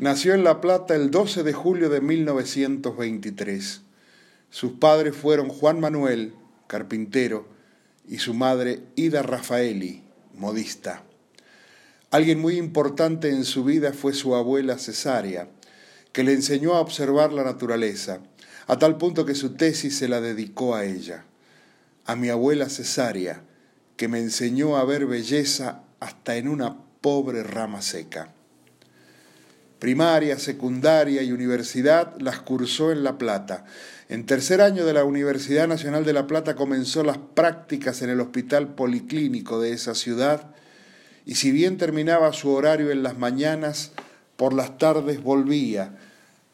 Nació en La Plata el 12 de julio de 1923. Sus padres fueron Juan Manuel, carpintero, y su madre Ida Rafaeli, modista. Alguien muy importante en su vida fue su abuela Cesárea, que le enseñó a observar la naturaleza, a tal punto que su tesis se la dedicó a ella, a mi abuela Cesárea, que me enseñó a ver belleza hasta en una pobre rama seca. Primaria, secundaria y universidad las cursó en La Plata. En tercer año de la Universidad Nacional de La Plata comenzó las prácticas en el Hospital Policlínico de esa ciudad y si bien terminaba su horario en las mañanas, por las tardes volvía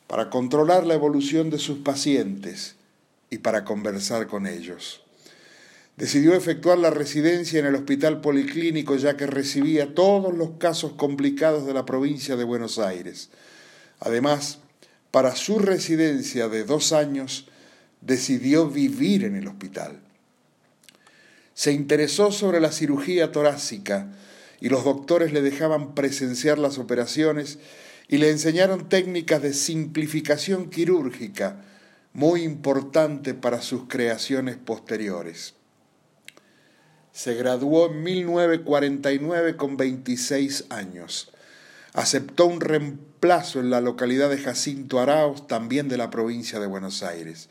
para controlar la evolución de sus pacientes y para conversar con ellos. Decidió efectuar la residencia en el hospital policlínico ya que recibía todos los casos complicados de la provincia de Buenos Aires. Además, para su residencia de dos años, decidió vivir en el hospital. Se interesó sobre la cirugía torácica y los doctores le dejaban presenciar las operaciones y le enseñaron técnicas de simplificación quirúrgica muy importante para sus creaciones posteriores. Se graduó en 1949 con 26 años. Aceptó un reemplazo en la localidad de Jacinto Araos, también de la provincia de Buenos Aires.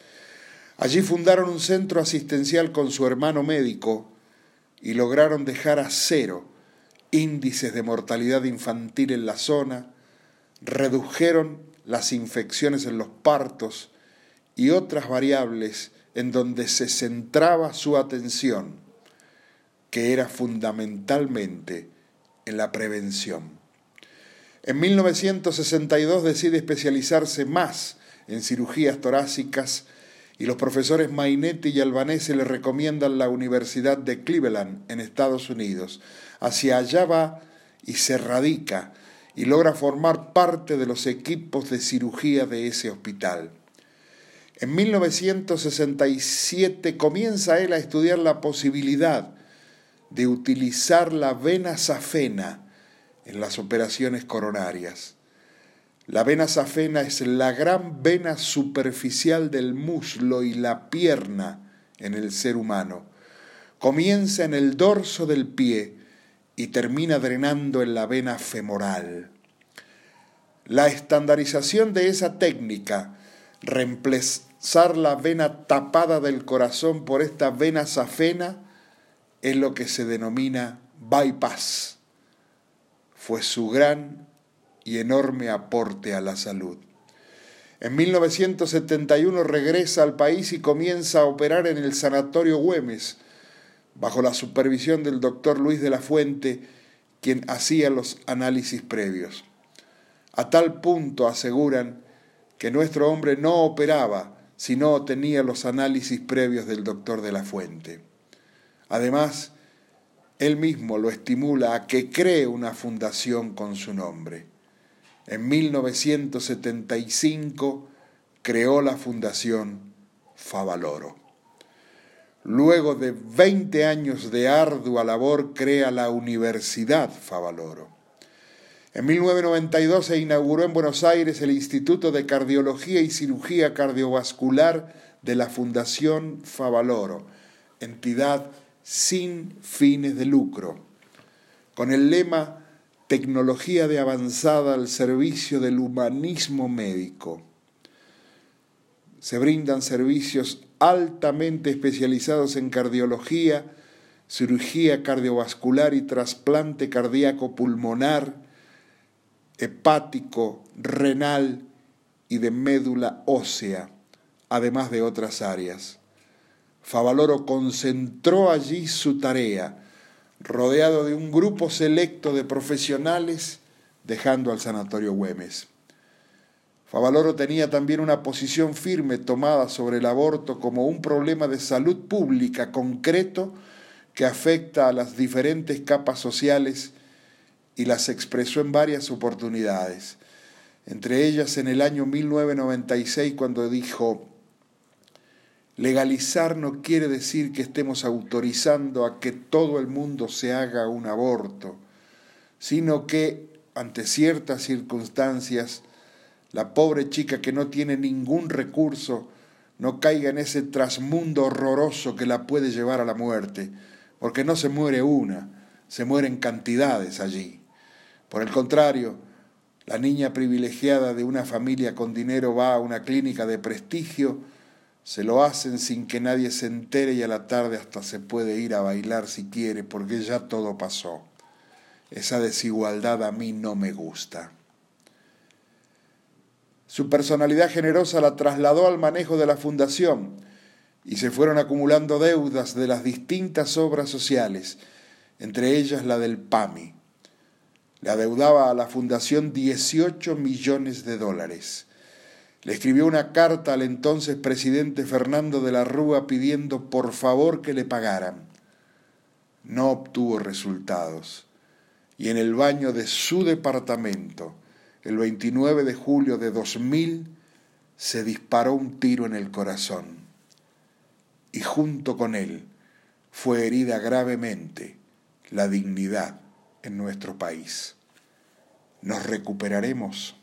Allí fundaron un centro asistencial con su hermano médico y lograron dejar a cero índices de mortalidad infantil en la zona, redujeron las infecciones en los partos y otras variables en donde se centraba su atención que era fundamentalmente en la prevención. En 1962 decide especializarse más en cirugías torácicas y los profesores Mainetti y Albanese le recomiendan la Universidad de Cleveland en Estados Unidos. Hacia allá va y se radica y logra formar parte de los equipos de cirugía de ese hospital. En 1967 comienza él a estudiar la posibilidad de utilizar la vena safena en las operaciones coronarias. La vena safena es la gran vena superficial del muslo y la pierna en el ser humano. Comienza en el dorso del pie y termina drenando en la vena femoral. La estandarización de esa técnica, reemplazar la vena tapada del corazón por esta vena safena, es lo que se denomina bypass. Fue su gran y enorme aporte a la salud. En 1971 regresa al país y comienza a operar en el Sanatorio Güemes, bajo la supervisión del doctor Luis de la Fuente, quien hacía los análisis previos. A tal punto aseguran que nuestro hombre no operaba si no tenía los análisis previos del doctor de la Fuente. Además, él mismo lo estimula a que cree una fundación con su nombre. En 1975 creó la fundación Favaloro. Luego de 20 años de ardua labor crea la Universidad Favaloro. En 1992 se inauguró en Buenos Aires el Instituto de Cardiología y Cirugía Cardiovascular de la Fundación Favaloro, entidad sin fines de lucro, con el lema Tecnología de avanzada al servicio del humanismo médico. Se brindan servicios altamente especializados en cardiología, cirugía cardiovascular y trasplante cardíaco pulmonar, hepático, renal y de médula ósea, además de otras áreas. Favaloro concentró allí su tarea, rodeado de un grupo selecto de profesionales, dejando al Sanatorio Güemes. Favaloro tenía también una posición firme tomada sobre el aborto como un problema de salud pública concreto que afecta a las diferentes capas sociales y las expresó en varias oportunidades, entre ellas en el año 1996 cuando dijo, Legalizar no quiere decir que estemos autorizando a que todo el mundo se haga un aborto, sino que ante ciertas circunstancias, la pobre chica que no tiene ningún recurso no caiga en ese trasmundo horroroso que la puede llevar a la muerte, porque no se muere una, se mueren cantidades allí. Por el contrario, la niña privilegiada de una familia con dinero va a una clínica de prestigio, se lo hacen sin que nadie se entere y a la tarde hasta se puede ir a bailar si quiere, porque ya todo pasó. Esa desigualdad a mí no me gusta. Su personalidad generosa la trasladó al manejo de la fundación y se fueron acumulando deudas de las distintas obras sociales, entre ellas la del PAMI. Le adeudaba a la fundación 18 millones de dólares. Le escribió una carta al entonces presidente Fernando de la Rúa pidiendo por favor que le pagaran. No obtuvo resultados y en el baño de su departamento, el 29 de julio de 2000 se disparó un tiro en el corazón y junto con él fue herida gravemente la dignidad en nuestro país. Nos recuperaremos